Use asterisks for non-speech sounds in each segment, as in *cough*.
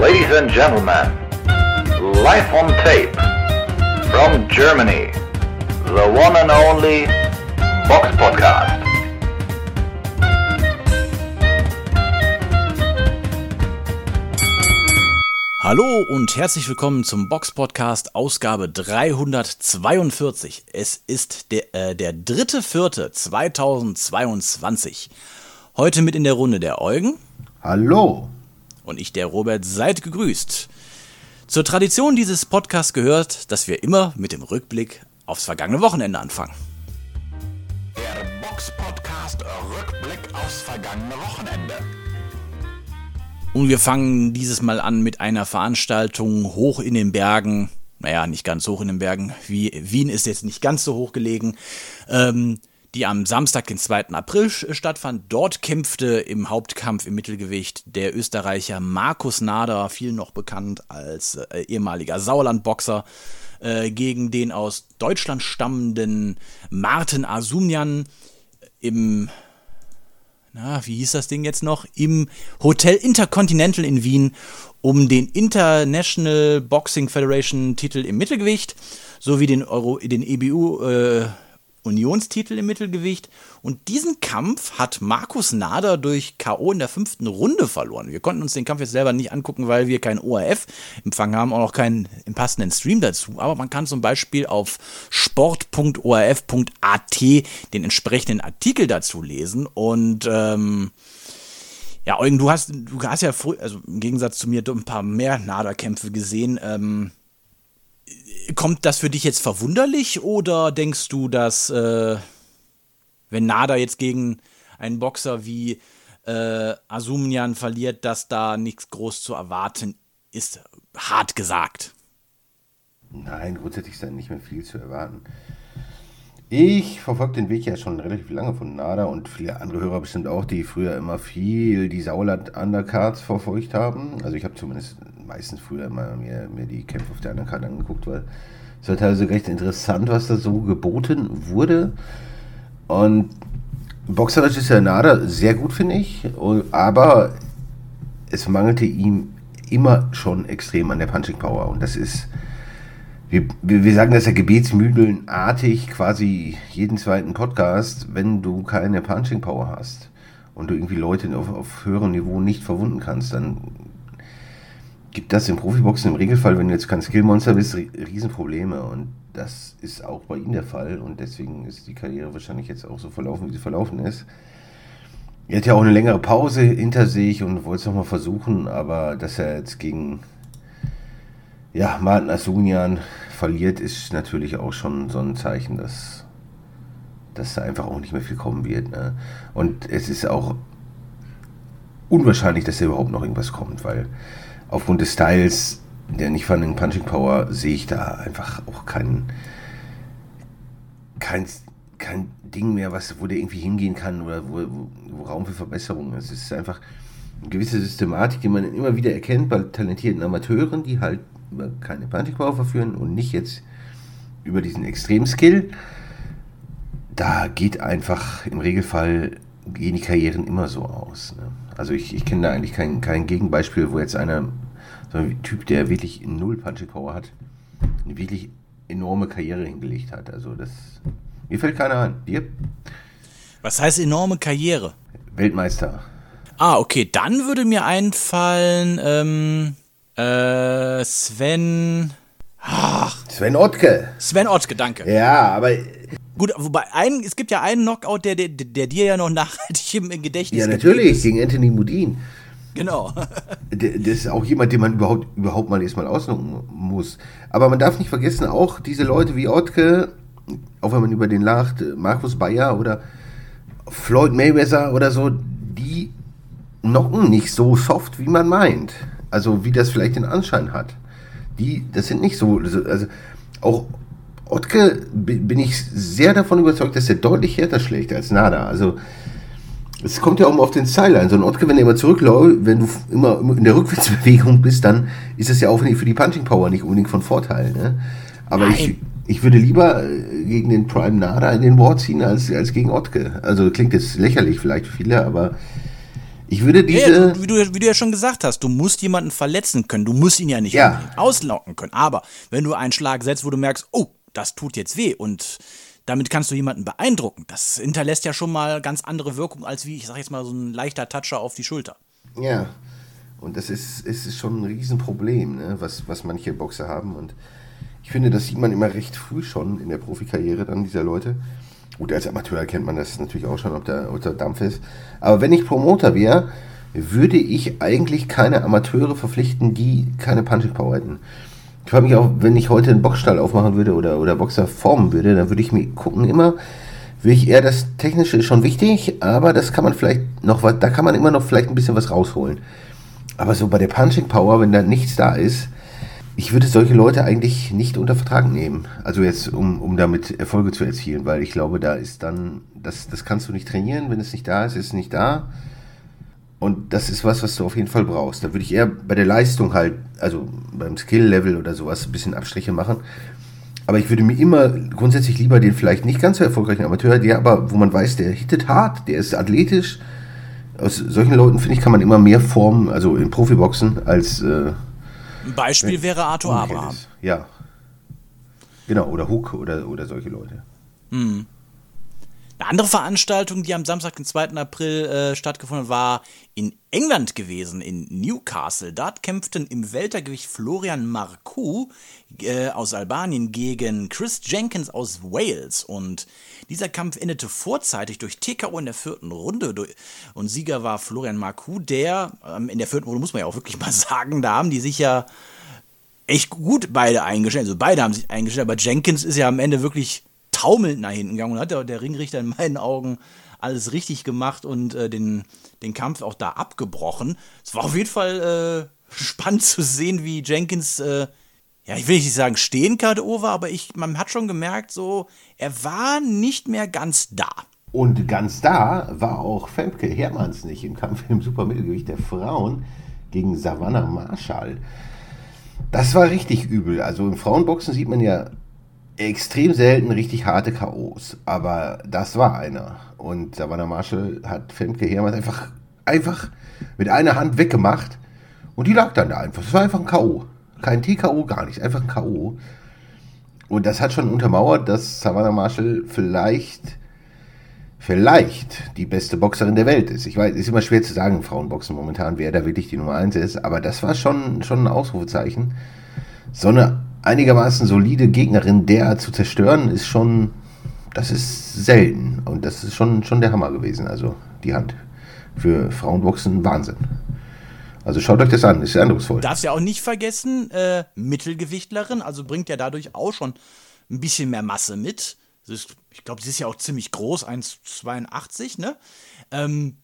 Ladies and gentlemen, live on tape from Germany, the one and only Box Podcast. Hallo und herzlich willkommen zum Box Podcast Ausgabe 342. Es ist der, äh, der dritte Vierte 2022. Heute mit in der Runde der Eugen. Hallo. Und ich, der Robert, seid gegrüßt. Zur Tradition dieses Podcasts gehört, dass wir immer mit dem Rückblick aufs vergangene Wochenende anfangen. Der Box Podcast Rückblick aufs vergangene Wochenende. Und wir fangen dieses Mal an mit einer Veranstaltung hoch in den Bergen. Naja, nicht ganz hoch in den Bergen. Wie, Wien ist jetzt nicht ganz so hoch gelegen. Ähm, die am Samstag, den 2. April stattfand. Dort kämpfte im Hauptkampf im Mittelgewicht der Österreicher Markus Nader, viel noch bekannt als äh, ehemaliger Sauerlandboxer, äh, gegen den aus Deutschland stammenden Martin Asumjan im na, wie hieß das Ding jetzt noch? Im Hotel Intercontinental in Wien um den International Boxing Federation Titel im Mittelgewicht sowie den, Euro, den EBU äh, Unionstitel im Mittelgewicht. Und diesen Kampf hat Markus Nader durch K.O. in der fünften Runde verloren. Wir konnten uns den Kampf jetzt selber nicht angucken, weil wir keinen ORF-Empfang haben, auch noch keinen passenden Stream dazu. Aber man kann zum Beispiel auf sport.orf.at den entsprechenden Artikel dazu lesen. Und ähm, ja, Eugen, du hast, du hast ja also im Gegensatz zu mir, ein paar mehr Nader-Kämpfe gesehen. Ähm, kommt das für dich jetzt verwunderlich oder denkst du, dass äh, wenn Nada jetzt gegen einen Boxer wie äh, Asumnian verliert, dass da nichts groß zu erwarten ist? Hart gesagt. Nein, grundsätzlich ist da nicht mehr viel zu erwarten. Ich verfolge den Weg ja schon relativ lange von Nada und viele andere Hörer bestimmt auch, die früher immer viel die Sauerland-Undercards verfolgt haben. Also ich habe zumindest meistens früher immer mir, mir die Kämpfe auf der Undercard angeguckt, weil es war teilweise recht interessant, was da so geboten wurde. Und boxerisch ist ja Nada sehr gut, finde ich, aber es mangelte ihm immer schon extrem an der Punching Power und das ist wir, wir sagen das ja gebetsmühlenartig quasi jeden zweiten Podcast, wenn du keine Punching Power hast und du irgendwie Leute auf, auf höherem Niveau nicht verwunden kannst, dann gibt das im Profiboxen im Regelfall, wenn du jetzt kein Skillmonster bist, Riesenprobleme und das ist auch bei ihm der Fall und deswegen ist die Karriere wahrscheinlich jetzt auch so verlaufen, wie sie verlaufen ist. Er hat ja auch eine längere Pause hinter sich und wollte es nochmal versuchen, aber dass er jetzt gegen ja, Martin Asunian verliert, ist natürlich auch schon so ein Zeichen, dass, dass da einfach auch nicht mehr viel kommen wird. Ne? Und es ist auch unwahrscheinlich, dass da überhaupt noch irgendwas kommt, weil aufgrund des Styles der nicht vorhandenen Punching Power sehe ich da einfach auch kein, kein, kein Ding mehr, was, wo der irgendwie hingehen kann oder wo, wo, wo Raum für Verbesserungen ist. Es ist einfach eine gewisse Systematik, die man immer wieder erkennt bei talentierten Amateuren, die halt über keine Punching Power verführen und nicht jetzt über diesen Extremskill. Da geht einfach im Regelfall gehen die Karrieren immer so aus. Ne? Also ich, ich kenne da eigentlich kein, kein Gegenbeispiel, wo jetzt einer, so ein Typ, der wirklich null Punching Power hat, eine wirklich enorme Karriere hingelegt hat. Also das, mir fällt keiner an. Dir? Was heißt enorme Karriere? Weltmeister. Ah, okay, dann würde mir einfallen, ähm, äh, Sven. Ach. Sven Ottke. Sven Ottke, danke. Ja, aber. Gut, wobei ein, es gibt ja einen Knockout, der, der, der dir ja noch nachhaltig im Gedächtnis Ja, natürlich, gegen Anthony Mudin. Genau. das ist auch jemand, den man überhaupt, überhaupt mal erstmal ausnutzen muss. Aber man darf nicht vergessen, auch diese Leute wie Ottke, auch wenn man über den lacht, Markus Bayer oder Floyd Mayweather oder so, die knocken nicht so soft, wie man meint. Also wie das vielleicht den Anschein hat. Die, das sind nicht so, also auch Ottke bin ich sehr davon überzeugt, dass er deutlich härter schlägt als Nada. Also es kommt ja auch mal auf den Style ein. So ein Ottke, wenn er immer zurückläuft, wenn du immer in der Rückwärtsbewegung bist, dann ist das ja auch für die Punching Power nicht unbedingt von Vorteil. Ne? Aber ich, ich würde lieber äh, gegen den Prime Nada in den Board ziehen, als, als gegen Ottke. Also klingt jetzt lächerlich vielleicht für viele, aber Ich würde diese. ja, du, wie, du, wie du ja schon gesagt hast, du musst jemanden verletzen können. Du musst ihn ja nicht Ja. auslocken können. Aber wenn du einen Schlag setzt, wo du merkst, oh, das tut jetzt weh und damit kannst du jemanden beeindrucken, das hinterlässt ja schon mal ganz andere Wirkung als wie, ich sag jetzt mal, so ein leichter Toucher auf die Schulter. Ja. Und das ist, ist schon ein Riesenproblem, ne? was, was manche Boxer haben. Und ich finde, das sieht man immer recht früh schon in der Profikarriere dann dieser Leute. Gut, als Amateur kennt man das natürlich auch schon, ob der, ob der Dampf ist. Aber wenn ich Promoter wäre, würde ich eigentlich keine Amateure verpflichten, die keine Punching Power hätten. Ich frage mich auch, wenn ich heute einen Boxstall aufmachen würde oder, oder Boxer formen würde, dann würde ich mir gucken immer, will ich eher das Technische ist schon wichtig, aber das kann man vielleicht noch was, da kann man immer noch vielleicht ein bisschen was rausholen. Aber so bei der Punching Power, wenn da nichts da ist, ich würde solche Leute eigentlich nicht unter Vertrag nehmen. Also jetzt, um, um damit Erfolge zu erzielen, weil ich glaube, da ist dann, das, das kannst du nicht trainieren, wenn es nicht da ist, ist es nicht da. Und das ist was, was du auf jeden Fall brauchst. Da würde ich eher bei der Leistung halt, also beim Skill-Level oder sowas, ein bisschen Abstriche machen. Aber ich würde mir immer grundsätzlich lieber den vielleicht nicht ganz so erfolgreichen Amateur, der aber, wo man weiß, der hittet hart, der ist athletisch. Aus solchen Leuten, finde ich, kann man immer mehr formen, also in Profiboxen, als äh, Ein Beispiel wäre Arthur Abraham. Ja. Genau, oder Hook oder, oder solche Leute. Eine andere Veranstaltung, die am Samstag, den 2. April äh, stattgefunden hat, war in England gewesen, in Newcastle. Dort kämpften im Weltergewicht Florian Marcoux äh, aus Albanien gegen Chris Jenkins aus Wales. Und dieser Kampf endete vorzeitig durch TKO in der vierten Runde. Und Sieger war Florian Marcoux, der ähm, in der vierten Runde, muss man ja auch wirklich *laughs* mal sagen, da haben die sich ja echt gut beide eingestellt. Also beide haben sich eingestellt, aber Jenkins ist ja am Ende wirklich taumelnd nach hinten gegangen und hat der, Ringrichter in meinen Augen alles richtig gemacht und äh, den, den Kampf auch da abgebrochen. Es war auf jeden Fall äh, spannend zu sehen, wie Jenkins, äh, ja, ich will nicht sagen stehen KO war, aber ich, man hat schon gemerkt, so, er war nicht mehr ganz da. Und ganz da war auch Femke Hermanns nicht im Kampf im Supermittelgewicht der Frauen gegen Savannah Marshall. Das war richtig übel. Also im Frauenboxen sieht man ja extrem selten richtig harte K.O.s. Aber das war einer. Und Savannah Marshall hat Femke Hermanns einfach, einfach mit einer Hand weggemacht. Und die lag dann da einfach. Das war einfach ein K.O. Kein T.K.O., gar nichts. Einfach ein K.O. Und das hat schon untermauert, dass Savannah Marshall vielleicht vielleicht die beste Boxerin der Welt ist. Ich weiß, ist immer schwer zu sagen Frauenboxen momentan, wer da wirklich die Nummer 1 ist, aber das war schon, schon ein Ausrufezeichen. So eine einigermaßen solide Gegnerin derart zu zerstören, ist schon, das ist selten. Und das ist schon, schon der Hammer gewesen, also die Hand. Für Frauenboxen Wahnsinn. Also schaut euch das an, ist eindrucksvoll. Darfst ja auch nicht vergessen, äh, Mittelgewichtlerin, also bringt ja dadurch auch schon ein bisschen mehr Masse mit. Ist, ich glaube, sie ist ja auch ziemlich groß, 1,82, ne? Ähm,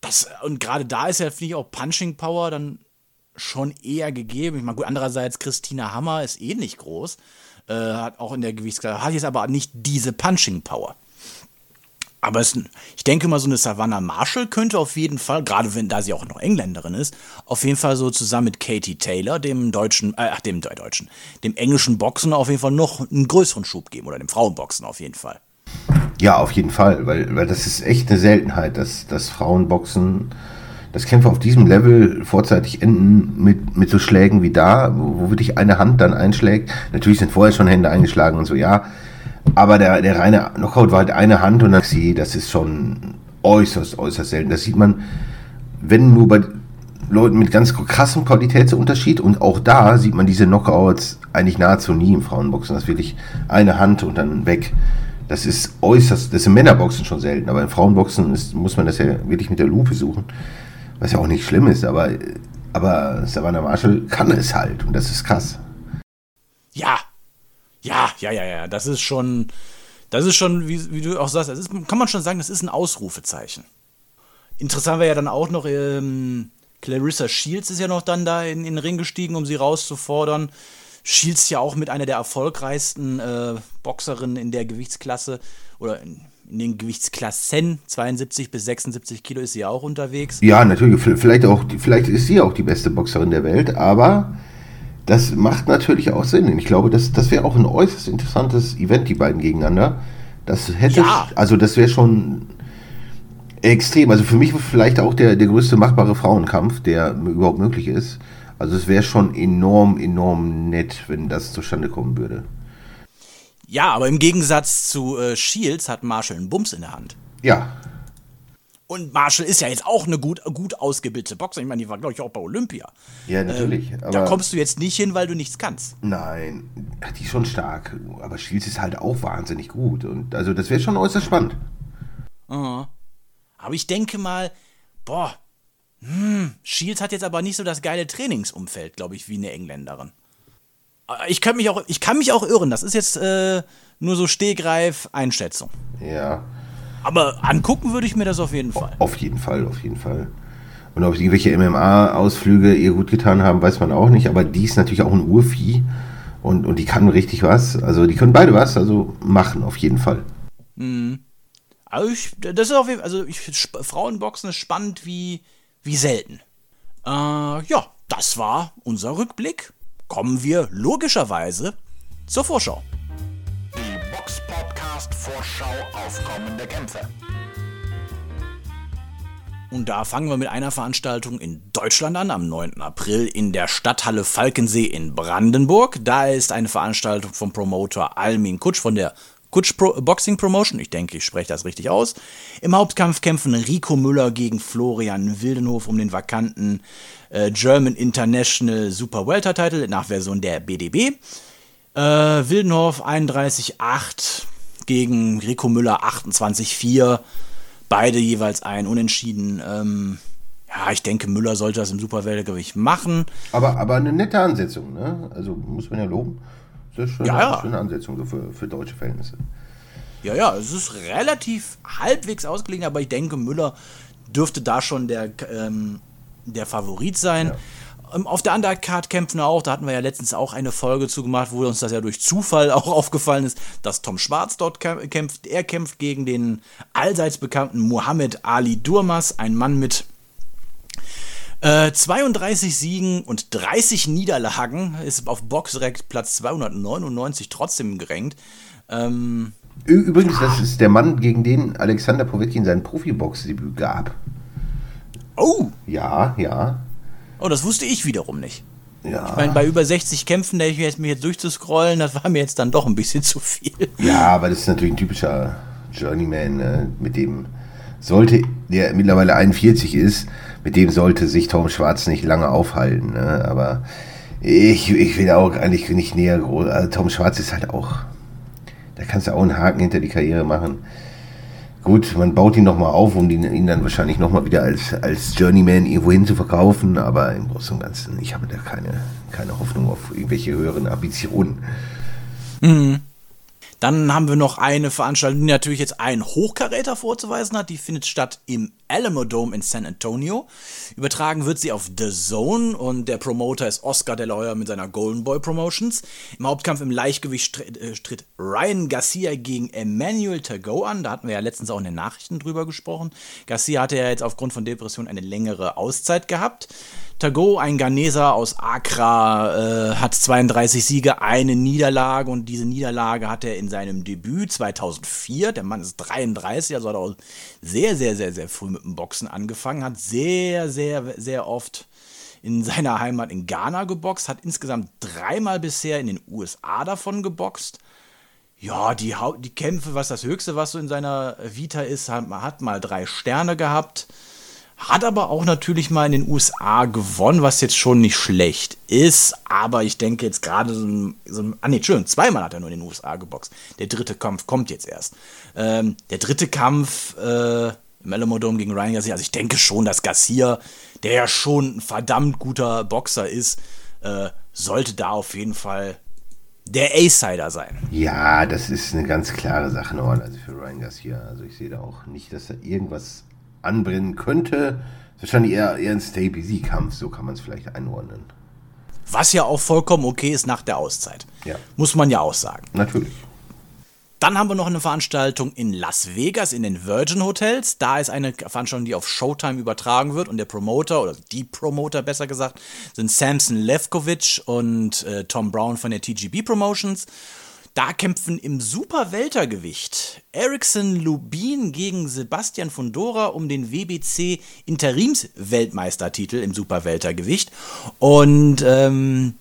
das, und gerade da ist ja, finde ich, auch Punching Power dann schon eher gegeben. Ich meine, gut, andererseits, Christina Hammer ist ähnlich groß, äh, hat auch in der Gewichtsklasse, hat jetzt aber nicht diese Punching Power. Aber es, ich denke mal, so eine Savannah Marshall könnte auf jeden Fall, gerade wenn da sie auch noch Engländerin ist, auf jeden Fall so zusammen mit Katie Taylor, dem deutschen, äh, dem deutschen, dem englischen Boxen auf jeden Fall noch einen größeren Schub geben oder dem Frauenboxen auf jeden Fall. Ja, auf jeden Fall, weil, weil das ist echt eine Seltenheit, dass, dass Frauenboxen, dass Kämpfe auf diesem Level vorzeitig enden mit, mit so Schlägen wie da, wo, wo wirklich eine Hand dann einschlägt. Natürlich sind vorher schon Hände eingeschlagen und so, ja. Aber der, der reine Knockout war halt eine Hand und dann sie, das ist schon äußerst, äußerst selten. Das sieht man, wenn nur bei Leuten mit ganz krassem Qualitätsunterschied und auch da sieht man diese Knockouts eigentlich nahezu nie im Frauenboxen. Das ist wirklich eine Hand und dann weg. Das ist äußerst, das ist im Männerboxen schon selten, aber im Frauenboxen ist, muss man das ja wirklich mit der Lupe suchen. Was ja auch nicht schlimm ist, aber, aber Savannah Marshall kann es halt und das ist krass. Ja, ja, ja, ja, ja, das ist schon, das ist schon, wie, wie du auch sagst, das ist, kann man schon sagen, das ist ein Ausrufezeichen. Interessant wäre ja dann auch noch, ähm, Clarissa Shields ist ja noch dann da in, in den Ring gestiegen, um sie rauszufordern. Shields ja auch mit einer der erfolgreichsten äh, Boxerinnen in der Gewichtsklasse oder in, in den Gewichtsklassen, 72 bis 76 Kilo ist sie ja auch unterwegs. Ja, natürlich, vielleicht, auch, vielleicht ist sie auch die beste Boxerin der Welt, aber das macht natürlich auch Sinn. Und ich glaube, das, das wäre auch ein äußerst interessantes Event, die beiden gegeneinander. Das hätte, Ja. also das wäre schon Extrem. Also für mich vielleicht auch der, der größte machbare Frauenkampf, der überhaupt möglich ist. Also es wäre schon enorm, enorm nett, wenn das zustande kommen würde. Ja, aber im Gegensatz zu äh, Shields hat Marshall einen Bums in der Hand. Ja. Und Marshall ist ja jetzt auch eine gut, gut ausgebildete Boxer. Ich meine, die war, glaube ich, auch bei Olympia. Ja, natürlich. Ähm, da kommst du jetzt nicht hin, weil du nichts kannst. Nein, die ist schon stark. Aber Shields ist halt auch wahnsinnig gut. Und also das wäre schon äußerst spannend. Uh Aber ich denke mal, boah, hm, Shields hat jetzt aber nicht so das geile Trainingsumfeld, glaube ich, wie eine Engländerin. Äh, ich kann mich auch, ich kann mich auch irren. Das ist jetzt äh, nur so stehgreif Einschätzung. Ja. Aber angucken würde ich mir das auf jeden Fall. Auf jeden Fall, auf jeden Fall. Und ob irgendwelche MMA-Ausflüge ihr gut getan haben, weiß man auch nicht. Aber die ist natürlich auch ein Urvieh. Und, und die kann richtig was. Also die können beide was. Also machen auf jeden Fall. Mhm. Also ich, das ist auf jeden Fall, also ich, Frauenboxen ist spannend wie, wie selten. Äh, ja, das war unser Rückblick. Kommen wir logischerweise zur Vorschau. Vorschau auf kommende Kämpfe. Und da fangen wir mit einer Veranstaltung in Deutschland an, am 9. April in der Stadthalle Falkensee in Brandenburg. Da ist eine Veranstaltung vom Promoter Almin Kutsch von der Kutsch Pro Boxing Promotion. Ich denke, ich spreche das richtig aus. Im Hauptkampf kämpfen Rico Müller gegen Florian Wildenhof um den vakanten äh, German International Super Welter Title nach Version der BDB. Äh, Wildenhof 31,8 gegen Rico Müller 28-4. Beide jeweils ein Unentschieden. Ähm, ja, ich denke, Müller sollte das im Superweltergewicht machen. Aber, aber eine nette Ansetzung, ne? Also muss man ja loben. Sehr schöne, ja, ja. schöne Ansetzung für, für deutsche Verhältnisse. Ja, ja, es ist relativ halbwegs ausgelegen, aber ich denke, Müller dürfte da schon der, ähm, der Favorit sein. Ja. Ähm, auf der Undercard kämpfen auch, da hatten wir ja letztens auch eine Folge zu gemacht, wo uns das ja durch Zufall *laughs* auch aufgefallen ist, dass Tom Schwarz dort kämpft. Er kämpft gegen den allseits bekannten Muhammad Ali Durmas, ein Mann mit äh, 32 Siegen und 30 Niederlagen, ist auf Boxrec Platz 299 trotzdem gerankt. Ähm, Übrigens, das ist der Mann, gegen den Alexander Povetkin sein Profibox-Debüt gab. Oh! Ja, ja. Oh, das wusste ich wiederum nicht. Ja. Ich meine, bei über 60 Kämpfen, da ich mir jetzt, mich jetzt durchzuscrollen, das war mir jetzt dann doch ein bisschen zu viel. Ja, aber das ist natürlich ein typischer Journeyman, ne? mit dem sollte, der mittlerweile 41 ist, mit dem sollte sich Tom Schwarz nicht lange aufhalten. Ne? Aber ich, ich will auch eigentlich nicht näher groß. Also Tom Schwarz ist halt auch, da kannst du auch einen Haken hinter die Karriere machen. Gut, man baut ihn nochmal auf, um ihn, ihn dann wahrscheinlich nochmal wieder als, als Journeyman irgendwo hin zu verkaufen, aber im Großen und Ganzen, ich habe da keine, keine Hoffnung auf irgendwelche höheren Ambitionen. Mhm. Dann haben wir noch eine Veranstaltung, die natürlich jetzt einen Hochkaräter vorzuweisen hat. Die findet statt im Alamo Dome in San Antonio. Übertragen wird sie auf The Zone und der Promoter ist Oscar De La Hoya mit seiner Golden Boy Promotions. Im Hauptkampf im Leichtgewicht äh, tritt Ryan Garcia gegen Emmanuel Tago an. Da hatten wir ja letztens auch in den Nachrichten drüber gesprochen. Garcia hatte ja jetzt aufgrund von Depression eine längere Auszeit gehabt. Tago, ein Ghaneser aus Accra, äh, hat 32 Siege, eine Niederlage und diese Niederlage hat er in seinem Debüt 2004. Der Mann ist 33, also hat auch sehr, sehr, sehr, sehr früh mit dem Boxen angefangen, hat sehr, sehr, sehr oft in seiner Heimat in Ghana geboxt, hat insgesamt dreimal bisher in den USA davon geboxt. Ja, die, die Kämpfe, was das Höchste, was so in seiner Vita ist, hat, hat mal drei Sterne gehabt. Hat aber auch natürlich mal in den USA gewonnen, was jetzt schon nicht schlecht ist. Aber ich denke jetzt gerade so ein, so ein. Ah, nee, schön, zweimal hat er nur in den USA geboxt. Der dritte Kampf kommt jetzt erst. Ähm, der dritte Kampf äh, im Alamodome gegen Ryan Garcia. Also ich denke schon, dass Garcia, der ja schon ein verdammt guter Boxer ist, äh, sollte da auf jeden Fall der A-Sider sein. Ja, das ist eine ganz klare Sache, also für Ryan Garcia. Also ich sehe da auch nicht, dass da irgendwas anbrennen könnte. Wahrscheinlich eher, eher ein Stay-Busy-Kampf, so kann man es vielleicht einordnen. Was ja auch vollkommen okay ist nach der Auszeit. Ja. Muss man ja auch sagen. Natürlich. Dann haben wir noch eine Veranstaltung in Las Vegas in den Virgin Hotels. Da ist eine Veranstaltung, die auf Showtime übertragen wird und der Promoter oder die Promoter besser gesagt sind Samson Levkovich und äh, Tom Brown von der TGB Promotions. Da kämpfen im Superweltergewicht Ericsson Lubin gegen Sebastian Fundora um den WBC Interimsweltmeistertitel im Superweltergewicht. Und ähm,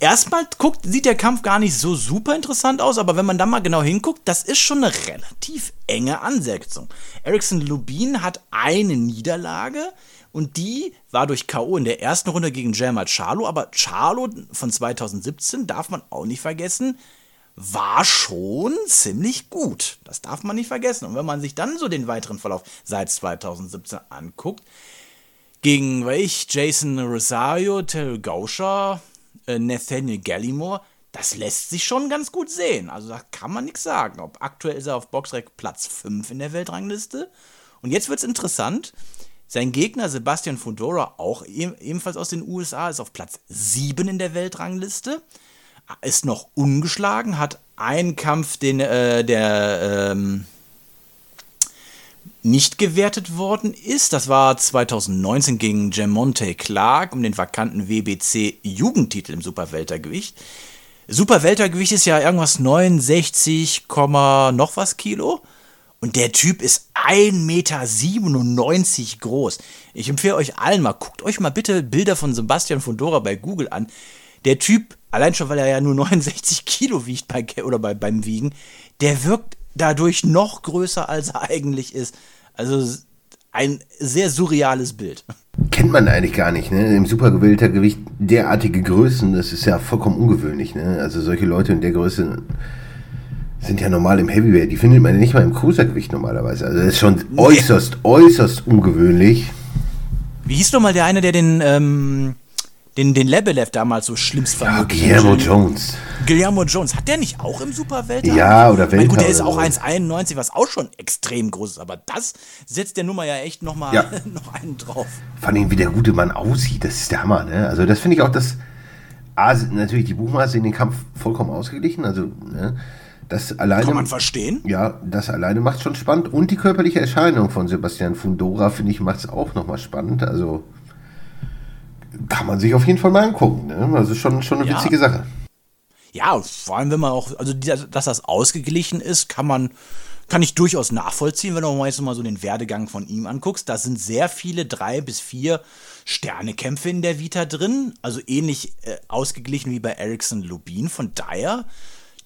erstmal guckt, sieht der Kampf gar nicht so super interessant aus, aber wenn man da mal genau hinguckt, das ist schon eine relativ enge Ansetzung. Ericsson Lubin hat eine Niederlage und die war durch K.O. in der ersten Runde gegen Jamal Charlo, aber Charlo von 2017 darf man auch nicht vergessen, war schon ziemlich gut. Das darf man nicht vergessen. Und wenn man sich dann so den weiteren Verlauf seit 2017 anguckt, gegen welch Jason Rosario, Terry Gauscher, äh, Nathaniel Gallimore, das lässt sich schon ganz gut sehen. Also da kann man nichts sagen. Ob aktuell ist er auf Boxrec Platz 5 in der Weltrangliste. Und jetzt wird es interessant. Sein Gegner Sebastian Fundora, auch ebenfalls aus den USA, ist auf Platz 7 in der Weltrangliste. Ist noch ungeschlagen, hat einen Kampf, den, äh, der ähm, nicht gewertet worden ist. Das war 2019 gegen Jamonte Clark um den vakanten WBC Jugendtitel im Superweltergewicht. Superweltergewicht ist ja irgendwas 69, noch was Kilo. Und der Typ ist 1,97 Meter groß. Ich empfehle euch allen mal, guckt euch mal bitte Bilder von Sebastian von Dora bei Google an. Der Typ, allein schon weil er ja nur *laughs* 69 Kilo wiegt bei, oder bei, beim Wiegen, der wirkt dadurch noch größer, als er eigentlich ist. Also ein sehr surreales Bild. Kennt man eigentlich gar nicht, ne? Im Supergewildergewicht derartige Größen, das ist ja vollkommen ungewöhnlich, ne? Also solche Leute in der Größe sind ja normal im Heavyweight. Die findet man nicht mal im Cruisergewicht normalerweise. Also das ist schon nee. äußerst, äußerst ungewöhnlich. Wie hieß nochmal der eine, der den, ähm, den, den Lebelev damals so schlimmst fand? Ja, Guillermo Jones. Guillermo Jones. Hat der nicht auch im Superwelter? Ja, oder Welter. Gut, der ist auch 1,91, was auch schon extrem groß ist. Aber das setzt der Nummer ja echt nochmal ja. *laughs* noch einen drauf. Vor allem, wie der gute Mann aussieht, das ist der Hammer. Ne? Also das finde ich auch, das... A, natürlich die Buchmaße in den Kampf vollkommen ausgeglichen. Also, ne? Das alleine, Kann man verstehen. Ja, das alleine macht schon spannend. Und die körperliche Erscheinung von Sebastian Fundora, finde ich, macht es auch nochmal spannend. Also kann man sich auf jeden Fall mal angucken. Ne? Also schon, schon eine ja. witzige Sache. Ja, vor allem, wenn man auch, also dass das ausgeglichen ist, kann man, kann ich durchaus nachvollziehen, wenn du mal jetzt mal so den Werdegang von ihm anguckst. Da sind sehr viele drei bis vier Sternekämpfe in der Vita drin, also ähnlich äh, ausgeglichen wie bei Ericsson Lubin. Von daher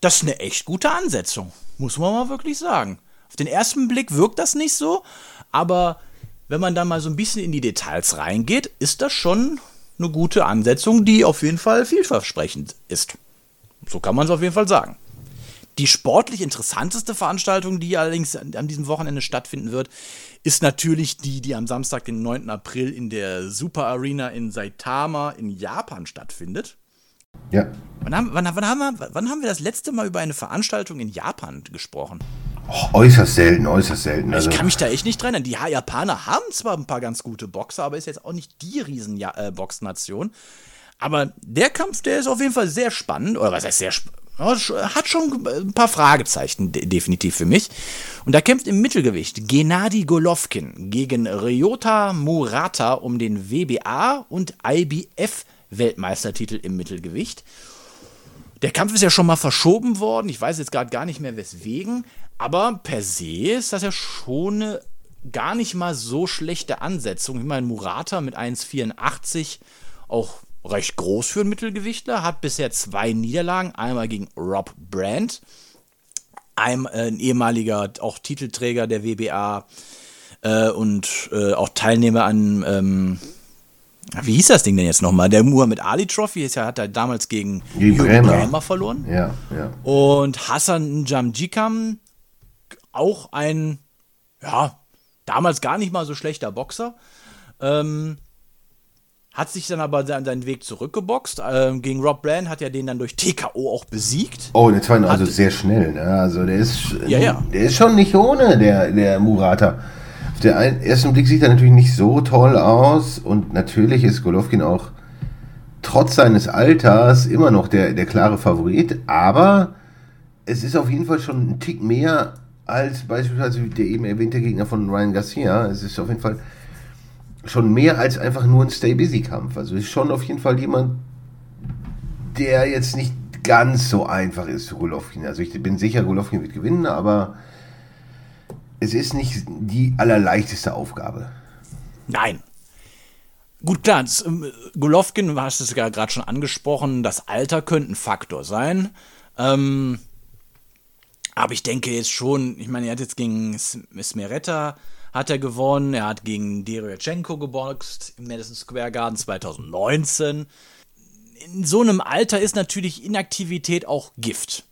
das ist eine echt gute Ansetzung, muss man mal wirklich sagen. Auf den ersten Blick wirkt das nicht so, aber wenn man da mal so ein bisschen in die Details reingeht, ist das schon eine gute Ansetzung, die auf jeden Fall vielversprechend ist. So kann man es auf jeden Fall sagen. Die sportlich interessanteste Veranstaltung, die allerdings an diesem Wochenende stattfinden wird, ist natürlich die, die am Samstag, den 9. April in der Super Arena in Saitama in Japan stattfindet. Ja. Wann haben, wann, wann, haben wir, wann haben wir das letzte Mal über eine Veranstaltung in Japan gesprochen? Oh, äußerst selten, äußerst selten. Also. Ich kann mich da echt nicht dran erinnern. Die Japaner haben zwar ein paar ganz gute Boxer, aber ist jetzt auch nicht die riesen äh, Boxnation. Aber der Kampf, der ist auf jeden Fall sehr spannend. Oder was heißt sehr spannend? Hat schon ein paar Fragezeichen definitiv für mich. Und da kämpft im Mittelgewicht Gennady Golovkin gegen Ryota Murata um den WBA und IBF Weltmeistertitel im Mittelgewicht. Der Kampf ist ja schon mal verschoben worden. Ich weiß jetzt gerade gar nicht mehr weswegen. Aber per se ist das ja schon eine gar nicht mal so schlechte Ansetzung. Ich meine, Murata mit 1,84 auch recht groß für einen Mittelgewichtler, hat bisher zwei Niederlagen. Einmal gegen Rob Brandt, ein, äh, ein ehemaliger auch Titelträger der WBA äh, und äh, auch Teilnehmer an ähm, wie hieß das Ding denn jetzt nochmal? Der Muhammad Ali Trophy ist ja, hat er damals gegen Jürgen Bremer verloren. Ja, ja. Und Hassan Jamjikam, auch ein, ja, damals gar nicht mal so schlechter Boxer. Ähm, hat sich dann aber seinen Weg zurückgeboxt. Ähm, gegen Rob Brand hat er den dann durch TKO auch besiegt. Oh, der war also sehr schnell. Ne? Also der ist, ja, ja. der ist schon nicht ohne, der, der Murata der ersten Blick sieht er natürlich nicht so toll aus und natürlich ist Golovkin auch trotz seines Alters immer noch der, der klare Favorit, aber es ist auf jeden Fall schon ein Tick mehr als beispielsweise der eben erwähnte Gegner von Ryan Garcia. Es ist auf jeden Fall schon mehr als einfach nur ein Stay-Busy-Kampf. Also ist schon auf jeden Fall jemand, der jetzt nicht nicht ganz so einfach ist für Golovkin. Also ich bin sicher, Golovkin wird gewinnen, aber es ist nicht die allerleichteste Aufgabe. Nein. Gut, klar, das, ähm, Golovkin, du hast es ja gerade schon angesprochen, das Alter könnte ein Faktor sein. Ähm, aber ich denke jetzt schon, ich meine, er hat jetzt gegen Smeretta hat er gewonnen, er hat gegen Deryachenko geboxt im Madison Square Garden 2019. In so einem Alter ist natürlich Inaktivität auch Gift,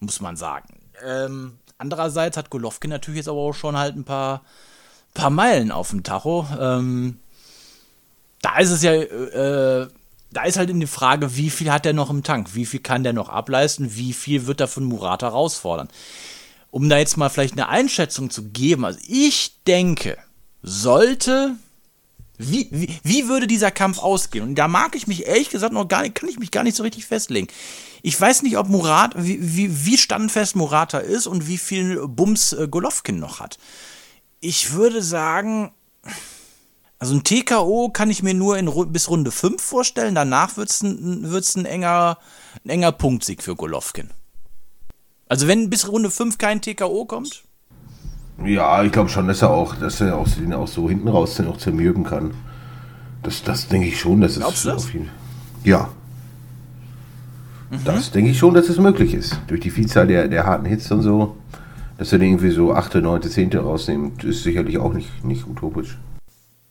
muss man sagen. Ähm, andererseits hat Golovkin natürlich jetzt aber auch schon halt ein paar, paar Meilen auf dem Tacho. Ähm, da ist es ja, äh, da ist halt in die Frage, wie viel hat er noch im Tank? Wie viel kann der noch ableisten? Wie viel wird er von Murata herausfordern? Um da jetzt mal vielleicht eine Einschätzung zu geben, also ich denke, sollte wie, wie, wie, würde dieser Kampf ausgehen? Und da mag ich mich ehrlich gesagt noch gar nicht, kann ich mich gar nicht so richtig festlegen. Ich weiß nicht, ob Murat, wie, wie, wie standfest Murata ist und wie viel Bums äh, Golovkin noch hat. Ich würde sagen, also ein TKO kann ich mir nur in, bis Runde 5 vorstellen. Danach wird es ein, wird's ein, enger, ein enger Punktsieg für Golovkin. Also wenn bis Runde 5 kein TKO kommt? Ja, ich glaube schon, dass er auch, dass er auch, den auch so hinten raus dann auch zermürben kann. Das, das denke ich schon, dass Glaubst es das? auf jeden Ja. Mhm. Das denke ich schon, dass es möglich ist. Durch die Vielzahl der, der harten Hits und so. Dass er den irgendwie so 8., 9., 10. rausnimmt, ist sicherlich auch nicht, nicht utopisch.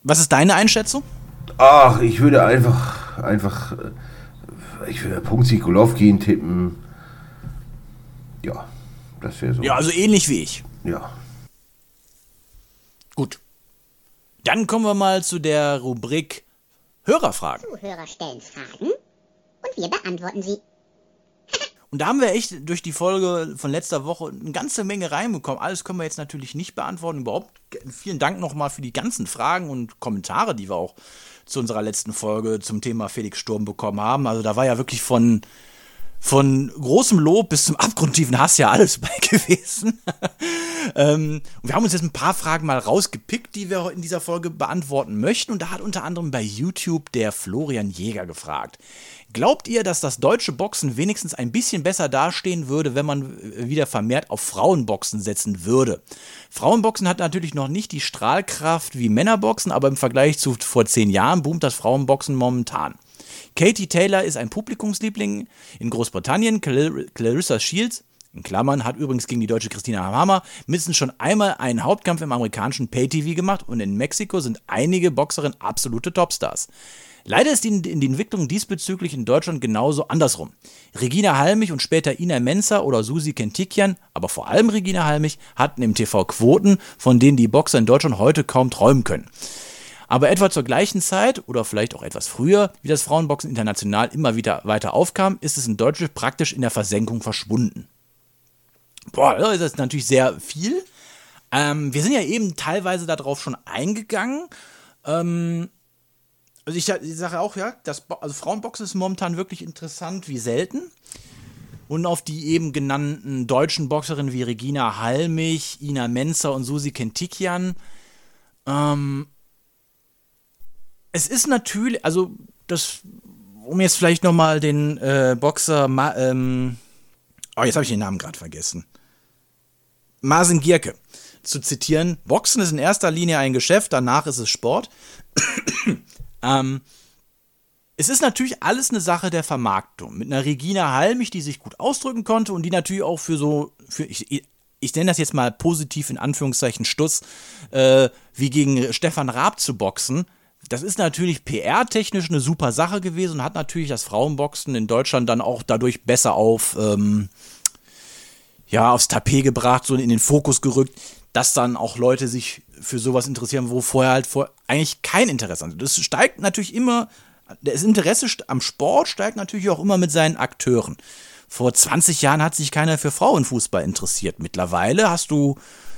Was ist deine Einschätzung? Ach, ich würde einfach, einfach, äh, ich würde Punktsieg Golovkin tippen. Ja, das wäre so. Ja, also ähnlich wie ich. Ja. Gut. Dann kommen wir mal zu der Rubrik Hörerfragen. Zuhörer stellen Fragen und wir beantworten sie. *laughs* Und da haben wir echt durch die Folge von letzter Woche eine ganze Menge reinbekommen. Alles können wir jetzt natürlich nicht beantworten. Überhaupt vielen Dank nochmal für die ganzen Fragen und Kommentare, die wir auch zu unserer letzten Folge zum Thema Felix Sturm bekommen haben. Also da war ja wirklich von, von großem Lob bis zum abgrundtiefen Hass ja alles *laughs* bei gewesen. ähm, und wir haben uns jetzt ein paar Fragen mal rausgepickt, die wir in dieser Folge beantworten möchten. Und da hat unter anderem bei YouTube der Florian Jäger gefragt. Glaubt ihr, dass das deutsche Boxen wenigstens ein bisschen besser dastehen würde, wenn man wieder vermehrt auf Frauenboxen setzen würde? Frauenboxen hat natürlich noch nicht die Strahlkraft wie Männerboxen, aber im Vergleich zu vor zehn Jahren boomt das Frauenboxen momentan. Katie Taylor ist ein Publikumsliebling in Großbritannien. Clar Clarissa Shields, in Klammern, hat übrigens gegen die deutsche Christina Hammer mindestens schon einmal einen Hauptkampf im amerikanischen Pay-TV gemacht und in Mexiko sind einige Boxerinnen absolute Topstars. Leider ist die, die Entwicklung diesbezüglich in Deutschland genauso andersrum. Regina Halmich und später Ina Menzer oder Susi Kentikian, aber vor allem Regina Halmich, hatten im TV Quoten, von denen die Boxer in Deutschland heute kaum träumen können. Aber etwa zur gleichen Zeit oder vielleicht auch etwas früher, wie das Frauenboxen international immer wieder weiter aufkam, ist es in Deutschland praktisch in der Versenkung verschwunden. Boah, das ist natürlich sehr viel. Ähm, wir sind ja eben teilweise darauf schon eingegangen. Ähm, also ich, ich sage auch, ja, das, also Frauenboxen ist momentan wirklich interessant wie selten. Und auf die eben genannten deutschen Boxerinnen wie Regina Halmich, Ina Menzer und Susi Kentikian. Ähm, es ist natürlich, also das, um jetzt vielleicht nochmal den äh, Boxer, Ma, ähm, oh, jetzt habe ich den Namen gerade vergessen. Martin Gierke zu zitieren. Boxen ist in erster Linie ein Geschäft, danach ist es Sport. *coughs* ähm, es ist natürlich alles eine Sache der Vermarktung. Mit einer Regina Halmich, die sich gut ausdrücken konnte und die natürlich auch für so, für, ich, ich nenne das jetzt mal positiv in Anführungszeichen Stuss, äh, wie gegen Stefan Raab zu boxen. Das ist natürlich PR-technisch eine super Sache gewesen und hat natürlich das Frauenboxen in Deutschland dann auch dadurch besser auf, ähm, ja, aufs Tapet gebracht, so in den Fokus gerückt, dass dann auch Leute sich für sowas interessieren, wo vorher halt vor eigentlich kein Interesse an. Das steigt natürlich immer, das Interesse am Sport steigt natürlich auch immer mit seinen Akteuren. Vor 20 Jahren hat sich keiner für Frauenfußball interessiert. Mittlerweile hast du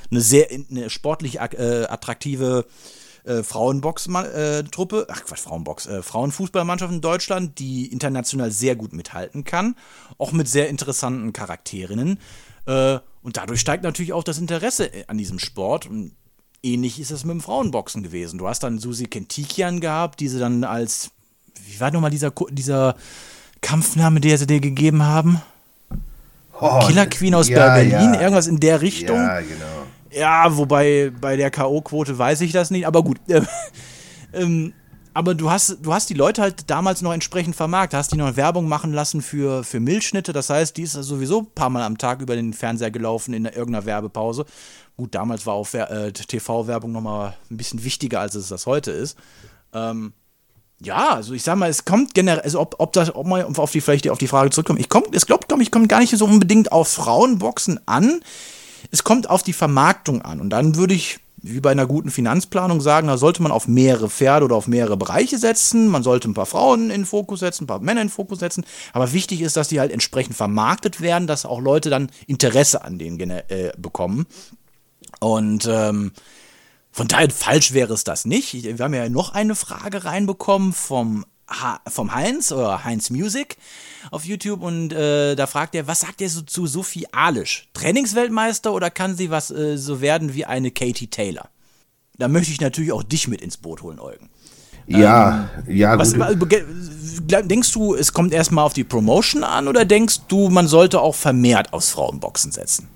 eine sehr eine sportlich äh, attraktive äh, Frauenbox-Truppe, ach Quatsch, Frauenbox, äh, Frauenfußballmannschaft in Deutschland, die international sehr gut mithalten kann, auch mit sehr interessanten Charakterinnen. Äh, und dadurch steigt natürlich auch das Interesse an diesem Sport. Und ähnlich ist das mit dem Frauenboxen gewesen. Du hast dann Susi Kentikian gehabt, diese dann als, wie war nochmal dieser, dieser Kampfname, der sie dir gegeben haben? Oh, Killer Queen aus ja, Berlin, ja. irgendwas in der Richtung. Ja, genau. Ja, wobei bei der K.O.-Quote weiß ich das nicht, aber gut. *laughs* ähm, aber du hast, du hast die Leute halt damals noch entsprechend vermarktet, hast die noch Werbung machen lassen für, für Milchschnitte. Das heißt, die ist sowieso ein paar Mal am Tag über den Fernseher gelaufen in irgendeiner Werbepause. Gut, damals war auch äh, TV-Werbung nochmal ein bisschen wichtiger, als es das heute ist. Ähm, ja, also ich sag mal, es kommt generell, also ob, ob das, ob man auf die, vielleicht auf die Frage zurückkommt, ich kommt, es glaubt, ich, kommt gar nicht so unbedingt auf Frauenboxen an. Es kommt auf die Vermarktung an. Und dann würde ich, wie bei einer guten Finanzplanung sagen, da sollte man auf mehrere Pferde oder auf mehrere Bereiche setzen. Man sollte ein paar Frauen in den Fokus setzen, ein paar Männer in den Fokus setzen. Aber wichtig ist, dass die halt entsprechend vermarktet werden, dass auch Leute dann Interesse an denen äh, bekommen. Und ähm, von daher falsch wäre es das nicht. Wir haben ja noch eine Frage reinbekommen vom, ha vom Heinz oder Heinz Music auf YouTube und äh, da fragt er, was sagt er so zu Sophie Alisch? Trainingsweltmeister oder kann sie was äh, so werden wie eine Katie Taylor? Da möchte ich natürlich auch dich mit ins Boot holen, Eugen. Ja, ähm, ja, was, gut. Denkst du, es kommt erstmal auf die Promotion an oder denkst du, man sollte auch vermehrt aufs Frauenboxen setzen?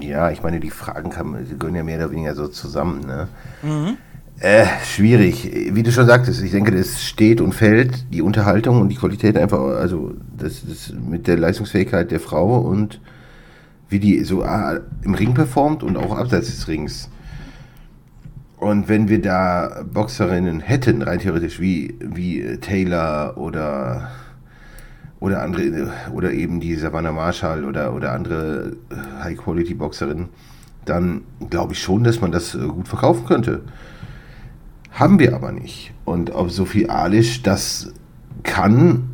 Ja, ich meine, die Fragen kann, die gehören ja mehr oder weniger so zusammen. Ne? Mhm. Äh, schwierig. Wie du schon sagtest, ich denke, das steht und fällt die Unterhaltung und die Qualität einfach, also das, das mit der Leistungsfähigkeit der Frau und wie die so ah, im Ring performt und auch abseits des Rings. Und wenn wir da Boxerinnen hätten, rein theoretisch wie, wie Taylor oder oder andere oder eben die Savannah Marshall oder oder andere High Quality Boxerinnen, dann glaube ich schon, dass man das gut verkaufen könnte. Haben wir aber nicht. Und ob Sophie Alisch das kann,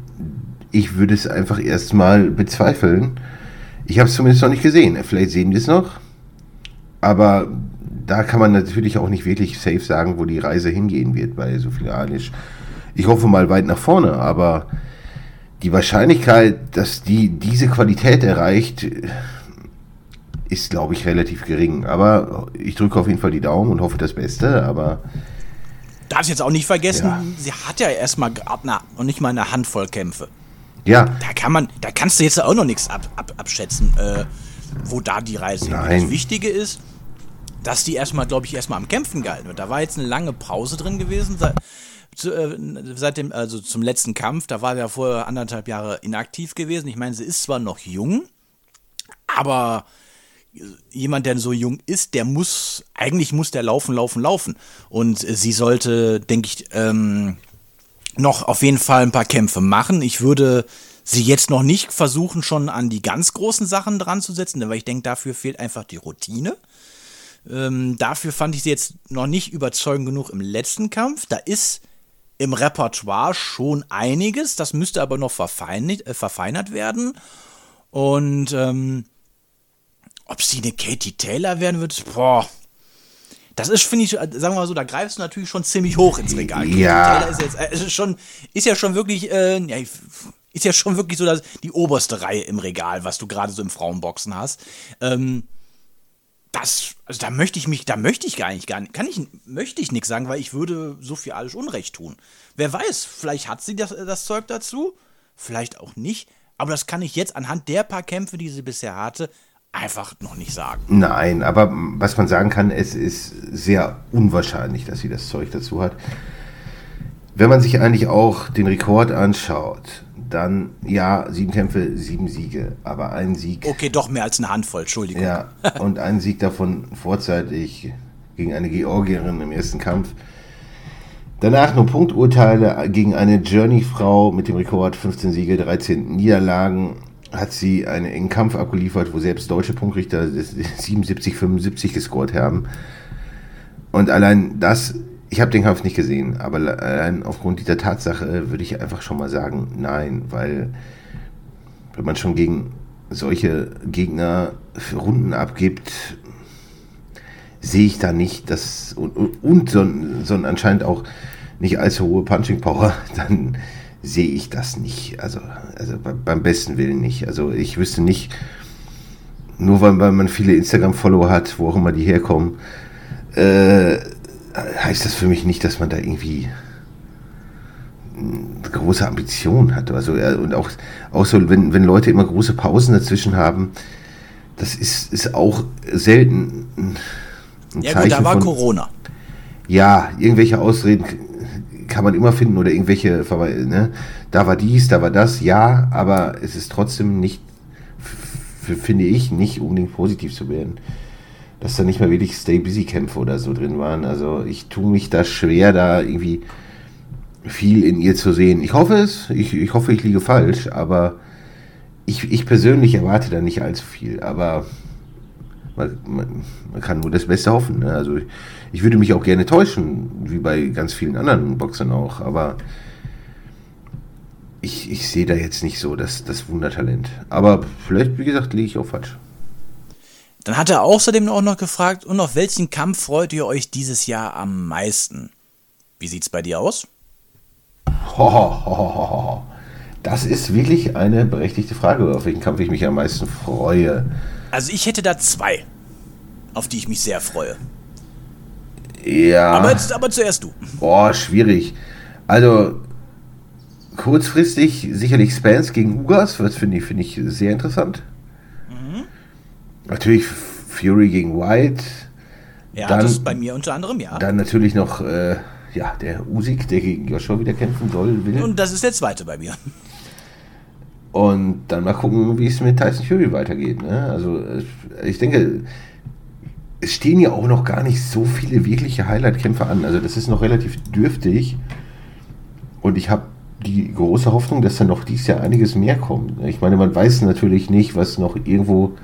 ich würde es einfach erstmal bezweifeln. Ich habe es zumindest noch nicht gesehen. Vielleicht sehen wir es noch. Aber da kann man natürlich auch nicht wirklich safe sagen, wo die Reise hingehen wird bei Sophie Alisch. Ich hoffe mal weit nach vorne, aber die Wahrscheinlichkeit, dass die diese Qualität erreicht, ist, glaube ich, relativ gering. Aber ich drücke auf jeden Fall die Daumen und hoffe das Beste. Aber darfst jetzt auch nicht vergessen, ja. sie hat ja erstmal gerade noch nicht mal eine Handvoll Kämpfe. Ja. Da kann man, da kannst du jetzt auch noch nichts ab, ab, abschätzen, äh, wo da die Reise Nein. Das Wichtige ist, dass die erstmal, glaube ich, erstmal am Kämpfen gehalten wird. Da war jetzt eine lange Pause drin gewesen, seit, zu, äh, seit dem, also zum letzten Kampf. Da war sie ja vorher anderthalb Jahre inaktiv gewesen. Ich meine, sie ist zwar noch jung, aber jemand, der so jung ist, der muss, eigentlich muss der laufen, laufen, laufen. Und sie sollte, denke ich, ähm, noch auf jeden Fall ein paar Kämpfe machen. Ich würde sie jetzt noch nicht versuchen, schon an die ganz großen Sachen dran zu setzen, weil ich denke, dafür fehlt einfach die Routine. Ähm, dafür fand ich sie jetzt noch nicht überzeugend genug im letzten Kampf. Da ist im Repertoire schon einiges, das müsste aber noch verfeinert, äh, verfeinert werden. Und ähm, ob sie eine Katie Taylor werden wird, boah. Das ist, finde ich, sagen wir mal so, da greifst du natürlich schon ziemlich hoch ins Regal. Ja. Taylor ist, jetzt, äh, ist, schon, ist ja schon wirklich, äh, ja, ist ja schon wirklich so dass die oberste Reihe im Regal, was du gerade so im Frauenboxen hast. Ähm, das, also da möchte ich mich, da möchte ich gar nicht, gar nicht, kann ich, möchte ich nichts sagen, weil ich würde Sophie alles Unrecht tun. Wer weiß, vielleicht hat sie das, das Zeug dazu, vielleicht auch nicht, aber das kann ich jetzt anhand der paar Kämpfe, die sie bisher hatte, einfach noch nicht sagen. Nein, aber was man sagen kann, es ist sehr unwahrscheinlich, dass sie das Zeug dazu hat. Wenn man sich eigentlich auch den Rekord anschaut, dann ja, sieben Kämpfe, sieben Siege, aber ein Sieg. Okay, doch mehr als eine Handvoll, Entschuldigung. Ja, *laughs* und ein Sieg davon vorzeitig gegen eine Georgierin im ersten Kampf. Danach nur Punkturteile gegen eine Journey-Frau mit dem Rekord 15 Siege, 13 Niederlagen hat sie einen engen Kampf abgeliefert, wo selbst deutsche Punktrichter 77, 75 *laughs* gescored haben. Und allein das, ich habe den Kampf nicht gesehen, aber allein aufgrund dieser Tatsache würde ich einfach schon mal sagen, nein, weil wenn man schon gegen solche Gegner Runden abgibt, sehe ich da nicht, dass und, und so, so anscheinend auch nicht allzu hohe Punching Power, *laughs* dann sehe ich das nicht. Also, also beim besten Willen nicht. Also ich wüsste nicht, nur weil, weil man viele Instagram-Follower hat, wo auch immer die herkommen, äh, heißt das für mich nicht, dass man da irgendwie große Ambition hat. Also und auch, auch so, wenn, wenn Leute immer große Pausen dazwischen haben, das ist, ist auch selten ein ja Zeichen gut, da war von, Corona. Ja, irgendwelche Ausreden kann man immer finden oder irgendwelche, ne? da war dies, da war das, ja, aber es ist trotzdem nicht, finde ich, nicht unbedingt positiv zu werden dass da nicht mal wirklich Stay-Busy-Kämpfe oder so drin waren. Also ich tue mich da schwer, da irgendwie viel in ihr zu sehen. Ich hoffe es, ich, ich hoffe, ich liege falsch, aber ich, ich persönlich erwarte da nicht allzu viel. Aber man, man, man kann nur das Beste hoffen. Ne? Also ich, ich würde mich auch gerne täuschen, wie bei ganz vielen anderen Boxern auch, aber ich, ich sehe da jetzt nicht so das, das Wundertalent. Aber vielleicht, wie gesagt, liege ich auch falsch. Dann hat er außerdem auch noch gefragt, und auf welchen Kampf freut ihr euch dieses Jahr am meisten? Wie sieht's bei dir aus? Das ist wirklich eine berechtigte Frage, auf welchen Kampf ich mich am meisten freue. Also ich hätte da zwei, auf die ich mich sehr freue. Ja. Aber, jetzt, aber zuerst du. Boah, schwierig. Also kurzfristig sicherlich Spence gegen Ugas, das finde ich, find ich sehr interessant. Natürlich Fury gegen White. Ja, dann, das ist bei mir unter anderem, ja. Dann natürlich noch äh, ja, der Usyk, der gegen Joshua wieder kämpfen soll, will. Und das ist der zweite bei mir. Und dann mal gucken, wie es mit Tyson Fury weitergeht. Ne? Also ich denke, es stehen ja auch noch gar nicht so viele wirkliche Highlight-Kämpfe an. Also das ist noch relativ dürftig. Und ich habe die große Hoffnung, dass dann noch dieses Jahr einiges mehr kommt. Ich meine, man weiß natürlich nicht, was noch irgendwo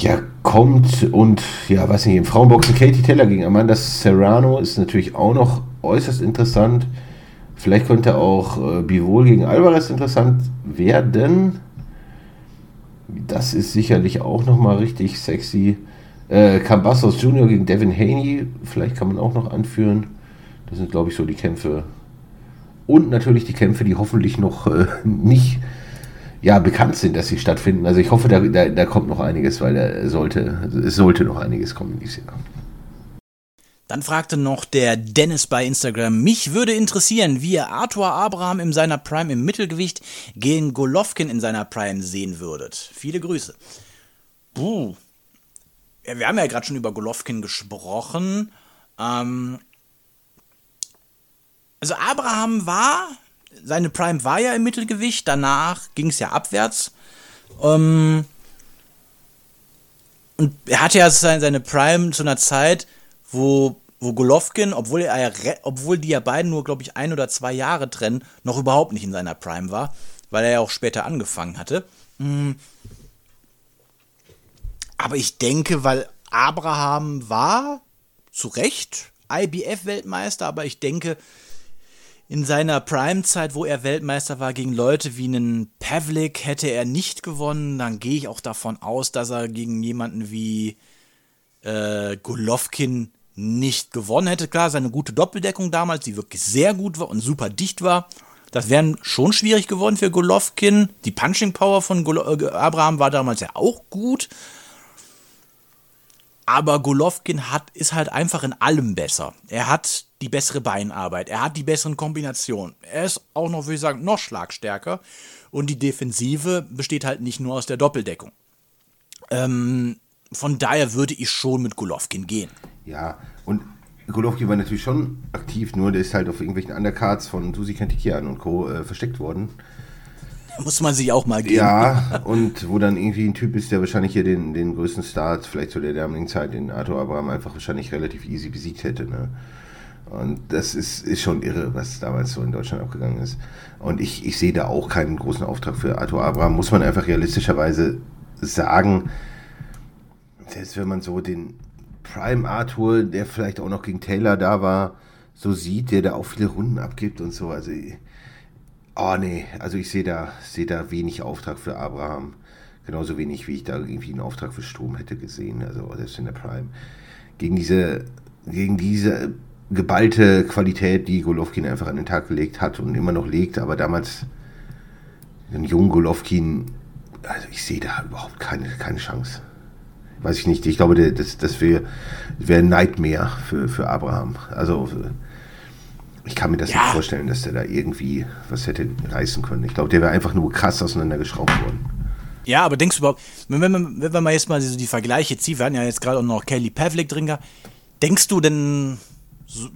ja, kommt und ja, weiß nicht, im Frauenboxen Katie Taylor gegen Amanda Serrano ist natürlich auch noch äußerst interessant. Vielleicht könnte auch äh, Bivol gegen Alvarez interessant werden. Das ist sicherlich auch nochmal richtig sexy. Äh, Cambassos Jr. gegen Devin Haney, vielleicht kann man auch noch anführen. Das sind, glaube ich, so die Kämpfe. Und natürlich die Kämpfe, die hoffentlich noch äh, *laughs* nicht ja, bekannt sind, dass sie stattfinden. Also ich hoffe, da, da, da kommt noch einiges, weil da sollte, es sollte noch einiges kommen dieses Jahr. Dann fragte noch der Dennis bei Instagram, mich würde interessieren, wie ihr Arthur Abraham in seiner Prime im Mittelgewicht gegen Golovkin in seiner Prime sehen würdet. Viele Grüße. Puh. Ja, wir haben ja gerade schon über Golovkin gesprochen. Ähm also Abraham war seine Prime war ja im Mittelgewicht, danach ging es ja abwärts. Ähm, und er hatte ja seine Prime zu einer Zeit, wo, wo Golovkin, obwohl, er, obwohl die ja beiden nur, glaube ich, ein oder zwei Jahre trennen, noch überhaupt nicht in seiner Prime war, weil er ja auch später angefangen hatte. Mhm. Aber ich denke, weil Abraham war zu Recht IBF-Weltmeister, aber ich denke, in seiner Prime-Zeit, wo er Weltmeister war, gegen Leute wie einen Pavlik hätte er nicht gewonnen. Dann gehe ich auch davon aus, dass er gegen jemanden wie äh, Golovkin nicht gewonnen hätte. Klar, seine gute Doppeldeckung damals, die wirklich sehr gut war und super dicht war. Das wäre schon schwierig geworden für Golovkin. Die Punching Power von äh, Abraham war damals ja auch gut. Aber Golovkin hat, ist halt einfach in allem besser. Er hat die bessere Beinarbeit, er hat die besseren Kombinationen. Er ist auch noch, würde ich sagen, noch schlagstärker. Und die Defensive besteht halt nicht nur aus der Doppeldeckung. Ähm, von daher würde ich schon mit Golovkin gehen. Ja, und Golovkin war natürlich schon aktiv, nur der ist halt auf irgendwelchen Undercards von Susi Kantikian und Co. Äh, versteckt worden. Muss man sich auch mal geben. Ja, *laughs* und wo dann irgendwie ein Typ ist, der wahrscheinlich hier den, den größten Start, vielleicht zu der damaligen Zeit, den Arthur Abraham einfach wahrscheinlich relativ easy besiegt hätte. Ne? Und das ist, ist schon irre, was damals so in Deutschland abgegangen ist. Und ich, ich sehe da auch keinen großen Auftrag für Arthur Abraham, muss man einfach realistischerweise sagen. Selbst wenn man so den Prime Arthur, der vielleicht auch noch gegen Taylor da war, so sieht, der da auch viele Runden abgibt und so. Also Oh nee, also ich sehe da, sehe da wenig Auftrag für Abraham. Genauso wenig, wie ich da irgendwie einen Auftrag für Strom hätte gesehen, also selbst in der Prime. Gegen diese, gegen diese geballte Qualität, die Golovkin einfach an den Tag gelegt hat und immer noch legt, aber damals einen jungen Golovkin, also ich sehe da überhaupt keine, keine Chance. Weiß ich nicht, ich glaube, das, das wäre wär ein Nightmare für, für Abraham. Also Ich kann mir das Ja. nicht vorstellen, dass der da irgendwie was hätte reißen können. Ich glaube, der wäre einfach nur krass auseinandergeschraubt worden. Ja, aber denkst du überhaupt, wenn, wenn, man- wenn man jetzt mal so die Vergleiche zieht, wir hatten ja jetzt gerade auch noch Kelly Pavlik drin gehabt, denkst du denn, so,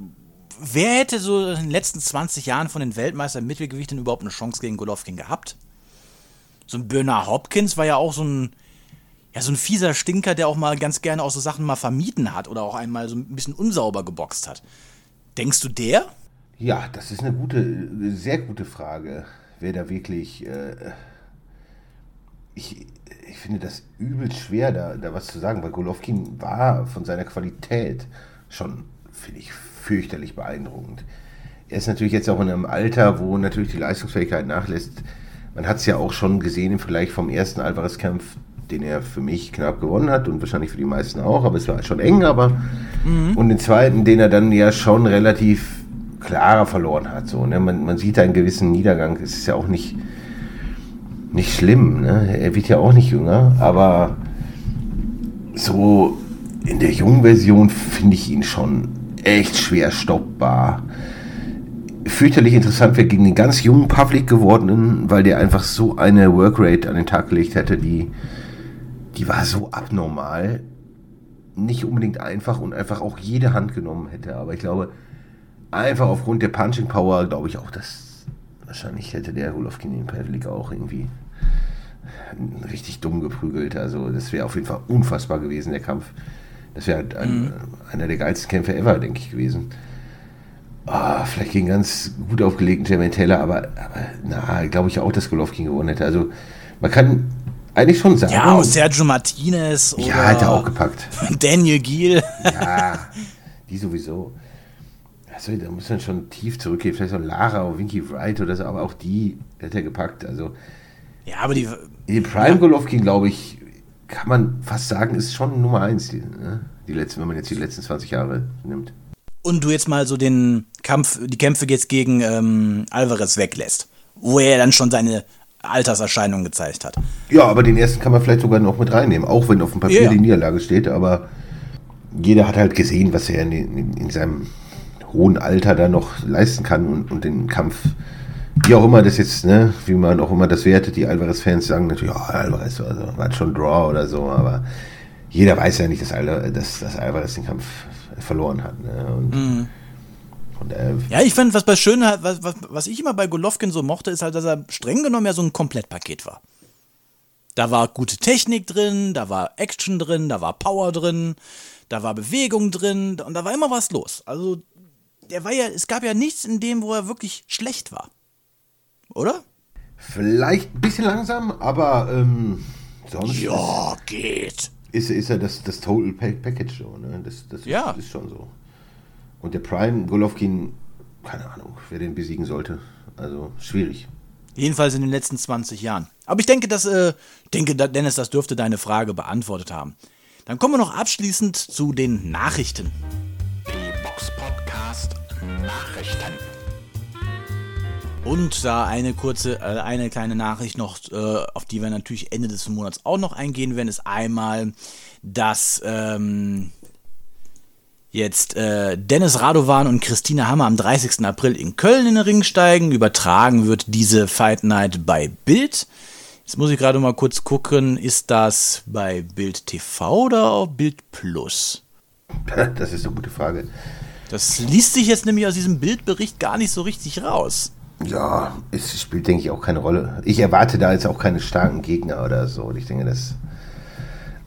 wer hätte so in den letzten 20 Jahren von den Weltmeistern im Mittelgewicht denn überhaupt eine Chance gegen Golovkin gehabt? So ein Bernard Hopkins war ja auch so ein, ja, so ein fieser Stinker, der auch mal ganz gerne auch so Sachen mal vermieden hat oder auch einmal so ein bisschen unsauber geboxt hat. Denkst du der? Ja, das ist eine gute, sehr gute Frage. Wer da wirklich. Äh, ich, ich finde das übelst schwer, da, da was zu sagen, weil Golovkin war von seiner Qualität schon, finde ich, fürchterlich beeindruckend. Er ist natürlich jetzt auch in einem Alter, wo natürlich die Leistungsfähigkeit nachlässt. Man hat es ja auch schon gesehen im Vergleich vom ersten Alvarez-Kampf, den er für mich knapp gewonnen hat und wahrscheinlich für die meisten auch, aber es war schon eng, aber und den zweiten, den er dann ja schon relativ klarer verloren hat. So, ne? man, man sieht da einen gewissen Niedergang. Es ist ja auch nicht, nicht schlimm. Ne? Er wird ja auch nicht jünger, aber so in der jungen Version finde ich ihn schon echt schwer stoppbar. Fürchterlich interessant wäre gegen den ganz jungen Public gewordenen, weil der einfach so eine Workrate an den Tag gelegt hätte, die, die war so abnormal. Nicht unbedingt einfach und einfach auch jede Hand genommen hätte. Aber ich glaube, einfach aufgrund der Punching Power, glaube ich auch, dass wahrscheinlich hätte der Golovkin den Pavlik auch irgendwie richtig dumm geprügelt. Also das wäre auf jeden Fall unfassbar gewesen, der Kampf. Das wäre halt ein, einer der geilsten Kämpfe ever, denke ich, gewesen. Ah, vielleicht gegen ganz gut aufgelegten Jermaine Taylor, aber, aber na, glaube ich auch, dass Golovkin gewonnen hätte. Also man kann eigentlich schon sagen. Ja, aus Sergio Martinez oder ja, hat er auch gepackt. *laughs* Daniel Giel. Ja, die sowieso. Also, da muss man schon tief zurückgehen. Vielleicht so Lara oder Winky Wright oder so, aber auch die hätte er gepackt. Also, Ja, aber die, den Prime Golovkin, glaube ich, kann man fast sagen, ist schon Nummer eins, die, ne? die letzten, wenn man jetzt die letzten 20 Jahre nimmt. und du jetzt mal so den Kampf, die Kämpfe jetzt gegen ähm, Alvarez weglässt, wo er dann schon seine Alterserscheinungen gezeigt hat. Ja, aber den ersten kann man vielleicht sogar noch mit reinnehmen, auch wenn auf dem Papier Ja. die Niederlage steht, aber jeder hat halt gesehen, was er in, in, in seinem hohen Alter da noch leisten kann und, und den Kampf, wie auch immer das jetzt, ne, wie man auch immer das wertet, die Alvarez-Fans sagen natürlich, ja, Alvarez also, war schon Draw oder so, aber jeder weiß ja nicht, dass, Al dass, dass Alvarez den Kampf verloren hat. Ne? Und, und äh, Ja, ich fand, was bei schön was, was, was ich immer bei Golovkin so mochte, ist halt, dass er streng genommen ja so ein Komplettpaket war. Da war gute Technik drin, da war Action drin, da war Power drin, da war Bewegung drin und da war immer was los. Also, der war ja, es gab ja nichts in dem, wo er wirklich schlecht war. Oder? vielleicht ein bisschen langsam, aber ähm, sonst Ja, geht. ist, ist ja das, das Total Pa- Package so, ne? Das, das Ja. ist, ist schon so. Und der Prime Golovkin, keine Ahnung, wer den besiegen sollte. Also schwierig. Jedenfalls in den letzten 20 Jahren. Aber ich denke, dass, äh, denke, Dennis, das dürfte deine Frage beantwortet haben. Dann kommen wir noch abschließend zu den Nachrichten. Die Box Podcast Nachrichten. Und da eine kurze, äh, eine kleine Nachricht noch, äh, auf die wir natürlich Ende des Monats auch noch eingehen werden, ist einmal, dass ähm, jetzt äh, Dennis Radovan und Christina Hammer am 30. April in Köln in den Ring steigen. Übertragen wird diese Fight Night bei Bild. Jetzt muss ich gerade mal kurz gucken, ist das bei Bild TV oder auf Bild Plus? *laughs* Das ist eine gute Frage. Das liest sich jetzt nämlich aus diesem Bildbericht gar nicht so richtig raus. Ja, es spielt, denke ich, auch keine Rolle. Ich erwarte da jetzt auch keine starken Gegner oder so. Ich denke, das.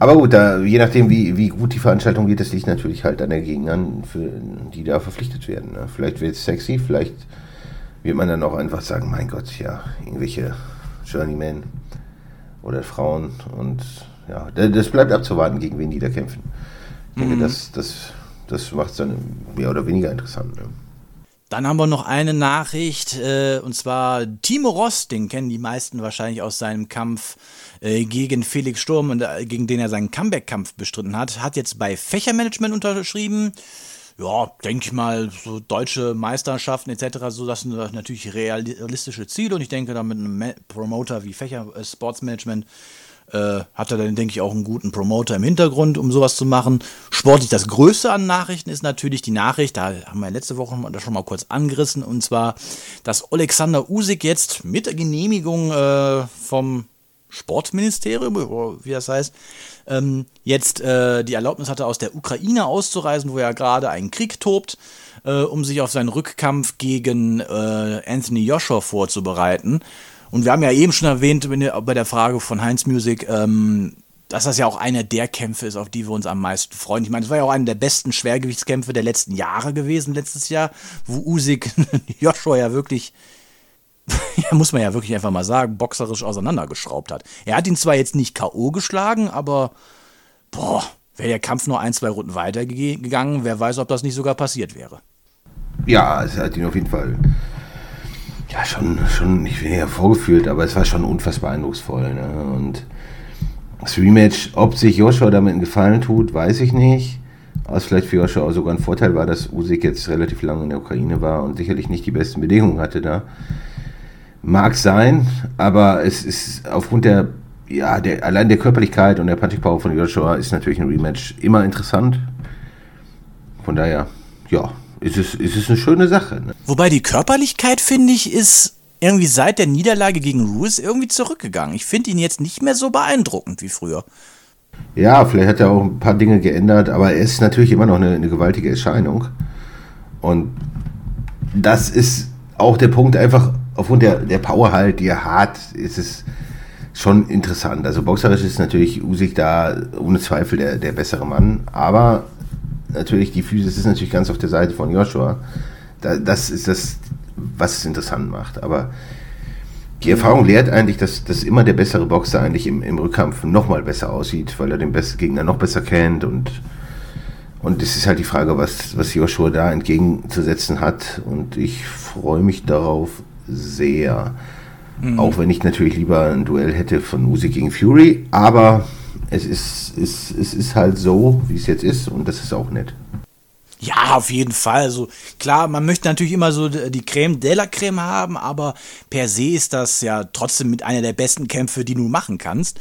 Aber gut, da, je nachdem, wie, wie gut die Veranstaltung wird, das liegt natürlich halt an den Gegnern, für, die da verpflichtet werden. Ne? Vielleicht wird es sexy, vielleicht wird man dann auch einfach sagen, mein Gott, ja, irgendwelche Journeymen oder Frauen und ja, da- das bleibt abzuwarten, gegen wen die da kämpfen. Ich denke, das, das, das macht es dann mehr oder weniger interessant. Ne? Dann haben wir noch eine Nachricht, äh, und zwar Timo Ross, den kennen die meisten wahrscheinlich aus seinem Kampf äh, gegen Felix Sturm, und, äh, gegen den er seinen Comeback-Kampf bestritten hat, hat jetzt bei Fächermanagement unterschrieben. Ja, denke ich mal, so deutsche Meisterschaften etc., so das sind natürlich realistische Ziele und ich denke, da mit einem Promoter wie Fächer äh, Sports Management Äh, hat er dann, denke ich, auch einen guten Promoter im Hintergrund, um sowas zu machen. Sportlich das Größte an Nachrichten ist natürlich die Nachricht, da haben wir letzte Woche das schon mal kurz angerissen, und zwar, dass Alexander Usik jetzt mit Genehmigung äh, vom Sportministerium, wie das heißt, ähm, jetzt äh, die Erlaubnis hatte, aus der Ukraine auszureisen, wo ja gerade ein Krieg tobt, äh, um sich auf seinen Rückkampf gegen äh, Anthony Joshua vorzubereiten. Und wir haben ja eben schon erwähnt bei der Frage von Heinz Music, ähm, dass das ja auch einer der Kämpfe ist, auf die wir uns am meisten freuen. Ich meine, es war ja auch einer der besten Schwergewichtskämpfe der letzten Jahre gewesen, letztes Jahr, wo Usyk *laughs* Joshua ja wirklich, *laughs* ja, muss man ja wirklich einfach mal sagen, boxerisch auseinandergeschraubt hat. Er hat ihn zwar jetzt nicht K.O. geschlagen, aber boah, wäre der Kampf nur ein, zwei Runden weitergegangen, wer weiß, ob das nicht sogar passiert wäre. Ja, es hat ihn auf jeden Fall ja, schon, schon, ich bin ja vorgefühlt, aber es war schon unfassbar eindrucksvoll. Ne? Und das Rematch, ob sich Joshua damit einen Gefallen tut, weiß ich nicht. Was vielleicht für Joshua auch sogar ein Vorteil war, dass Usyk jetzt relativ lange in der Ukraine war und sicherlich nicht die besten Bedingungen hatte da. Mag sein, aber es ist aufgrund der, ja, der, allein der Körperlichkeit und der Punching-Power von Joshua ist natürlich ein Rematch immer interessant. Von daher, ja, ist es, ist es eine schöne Sache. Ne? Wobei die Körperlichkeit, finde ich, ist irgendwie seit der Niederlage gegen Ruiz irgendwie zurückgegangen. Ich finde ihn jetzt nicht mehr so beeindruckend wie früher. Ja, vielleicht hat er auch ein paar Dinge geändert, aber er ist natürlich immer noch eine, eine gewaltige Erscheinung. Und das ist auch der Punkt, einfach aufgrund der, der Power halt, die er hat, ist es schon interessant. Also boxerisch ist natürlich Usyk da ohne Zweifel der, der bessere Mann, aber natürlich, die Physis ist natürlich ganz auf der Seite von Joshua. Da, das ist das, was es interessant macht. Aber die Erfahrung lehrt eigentlich, dass, dass immer der bessere Boxer eigentlich im, im Rückkampf nochmal besser aussieht, weil er den besten Gegner noch besser kennt und und es ist halt die Frage, was, was Joshua da entgegenzusetzen hat. Und ich freue mich darauf sehr. Mhm. Auch wenn ich natürlich lieber ein Duell hätte von Usyk gegen Fury. Aber es ist, es, es ist halt so, wie es jetzt ist und das ist auch nett. Ja, auf jeden Fall. Also klar, man möchte natürlich immer so die Creme de la Creme haben, aber per se ist das ja trotzdem mit einer der besten Kämpfe, die du machen kannst.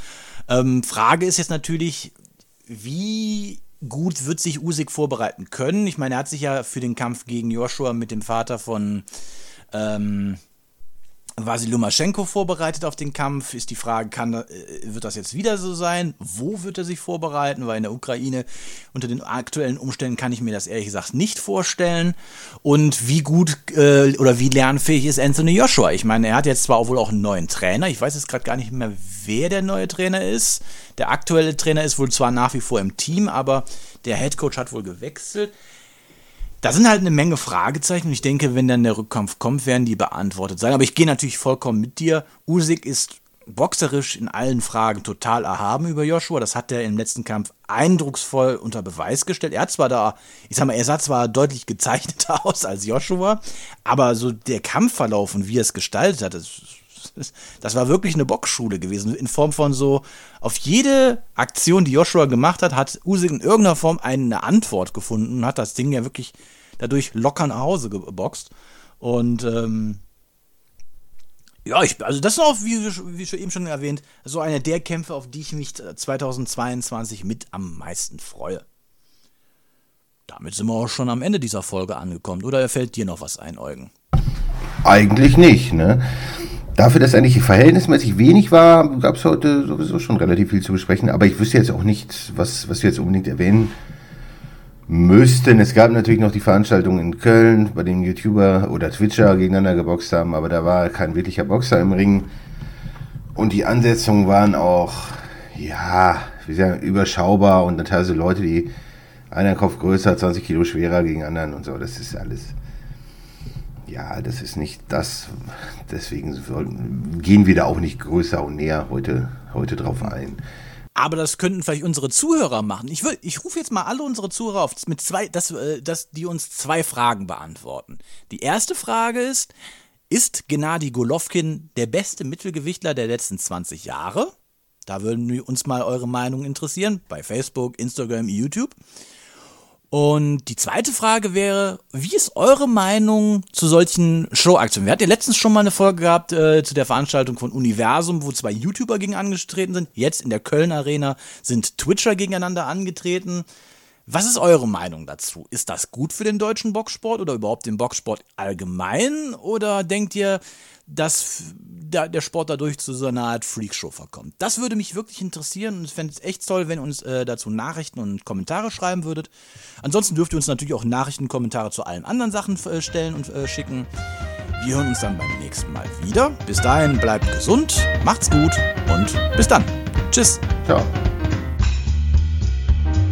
Ähm, Frage ist jetzt natürlich, wie gut wird sich Usyk vorbereiten können? Ich meine, er hat sich ja für den Kampf gegen Joshua mit dem Vater von ähm, Vasil Lumaschenko vorbereitet auf den Kampf. Ist die Frage, kann, äh, wird das jetzt wieder so sein? Wo wird er sich vorbereiten? Weil in der Ukraine unter den aktuellen Umständen kann ich mir das ehrlich gesagt nicht vorstellen. Und wie gut äh, oder wie lernfähig ist Anthony Joshua? Ich meine, er hat jetzt zwar wohl auch einen neuen Trainer. Ich weiß jetzt gerade gar nicht mehr, wer der neue Trainer ist. Der aktuelle Trainer ist wohl zwar nach wie vor im Team, aber der Headcoach hat wohl gewechselt. Da sind halt eine Menge Fragezeichen und ich denke, wenn dann der Rückkampf kommt, werden die beantwortet sein. Aber ich gehe natürlich vollkommen mit dir. Usyk ist boxerisch in allen Fragen total erhaben über Joshua. Das hat er im letzten Kampf eindrucksvoll unter Beweis gestellt. Er hat zwar da, ich sag mal, er sah zwar deutlich gezeichneter *laughs* aus als Joshua, aber so der Kampfverlauf und wie er es gestaltet hat, das das war wirklich eine Boxschule gewesen. In Form von so, auf jede Aktion, die Joshua gemacht hat, hat Usyk in irgendeiner Form eine Antwort gefunden und hat das Ding ja wirklich dadurch locker nach Hause geboxt. Und ähm, ja, ich, also das ist auch, wie, wie schon eben schon erwähnt, so eine der Kämpfe, auf die ich mich 2022 mit am meisten freue. Damit sind wir auch schon am Ende dieser Folge angekommen. Oder fällt dir noch was ein, Eugen? Eigentlich nicht, ne? Dafür, dass eigentlich verhältnismäßig wenig war, gab es heute sowieso schon relativ viel zu besprechen. Aber ich wüsste jetzt auch nicht, was, was wir jetzt unbedingt erwähnen müssten. Es gab natürlich noch die Veranstaltung in Köln, bei dem YouTuber oder Twitcher gegeneinander geboxt haben, aber da war kein wirklicher Boxer im Ring. Und die Ansetzungen waren auch, ja, wie sagen, überschaubar und dann teilweise Leute, die einer Kopf größer, 20 Kilo schwerer gegen anderen und so. Das ist alles ja, das ist nicht das. Deswegen gehen wir da auch nicht größer und näher heute, heute drauf ein. Aber das könnten vielleicht unsere Zuhörer machen. Ich, ich rufe jetzt mal alle unsere Zuhörer auf, mit zwei, dass, äh, dass die uns zwei Fragen beantworten. Die erste Frage ist: Ist Gennady Golovkin der beste Mittelgewichtler der letzten 20 Jahre? Da würden uns mal eure Meinung interessieren. Bei Facebook, Instagram, YouTube. Und die zweite Frage wäre, wie ist eure Meinung zu solchen Showaktionen? Wir hatten ja letztens schon mal eine Folge gehabt äh, zu der Veranstaltung von Universum, wo zwei YouTuber gegen angetreten sind. Jetzt in der Köln Arena sind Twitcher gegeneinander angetreten. Was ist eure Meinung dazu? Ist das gut für den deutschen Boxsport oder überhaupt den Boxsport allgemein? Oder denkt ihr, dass der Sport dadurch zu so einer Art Freakshow verkommt? Das würde mich wirklich interessieren und ich fände es echt toll, wenn ihr uns äh, dazu Nachrichten und Kommentare schreiben würdet. Ansonsten dürft ihr uns natürlich auch Nachrichten und Kommentare zu allen anderen Sachen äh, stellen und äh, schicken. Wir hören uns dann beim nächsten Mal wieder. Bis dahin bleibt gesund, macht's gut und bis dann. Tschüss. Ciao.